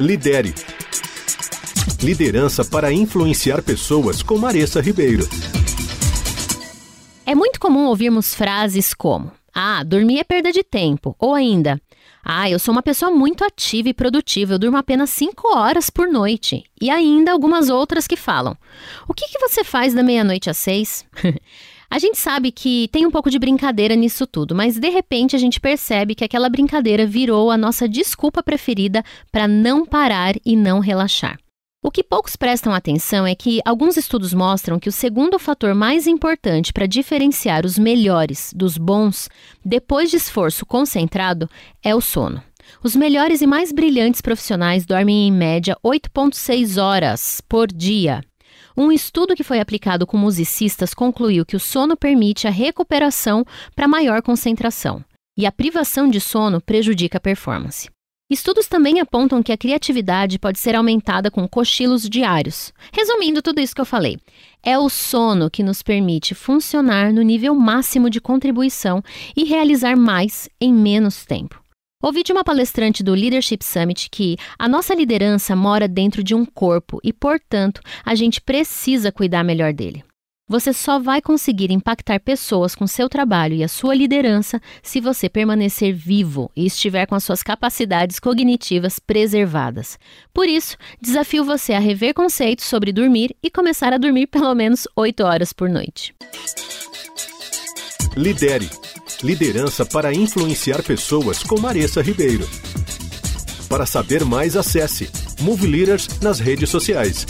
Lidere. Liderança para influenciar pessoas com Maressa Ribeiro. É muito comum ouvirmos frases como: Ah, dormir é perda de tempo. Ou ainda: Ah, eu sou uma pessoa muito ativa e produtiva, eu durmo apenas 5 horas por noite. E ainda algumas outras que falam: O que, que você faz da meia-noite às seis? A gente sabe que tem um pouco de brincadeira nisso tudo, mas de repente a gente percebe que aquela brincadeira virou a nossa desculpa preferida para não parar e não relaxar. O que poucos prestam atenção é que alguns estudos mostram que o segundo fator mais importante para diferenciar os melhores dos bons, depois de esforço concentrado, é o sono. Os melhores e mais brilhantes profissionais dormem em média 8,6 horas por dia. Um estudo que foi aplicado com musicistas concluiu que o sono permite a recuperação para maior concentração, e a privação de sono prejudica a performance. Estudos também apontam que a criatividade pode ser aumentada com cochilos diários. Resumindo tudo isso que eu falei, é o sono que nos permite funcionar no nível máximo de contribuição e realizar mais em menos tempo. Ouvi de uma palestrante do Leadership Summit que a nossa liderança mora dentro de um corpo e, portanto, a gente precisa cuidar melhor dele. Você só vai conseguir impactar pessoas com seu trabalho e a sua liderança se você permanecer vivo e estiver com as suas capacidades cognitivas preservadas. Por isso, desafio você a rever conceitos sobre dormir e começar a dormir pelo menos 8 horas por noite. Lidere. Liderança para influenciar pessoas com Maressa Ribeiro. Para saber mais, acesse Move Leaders nas redes sociais.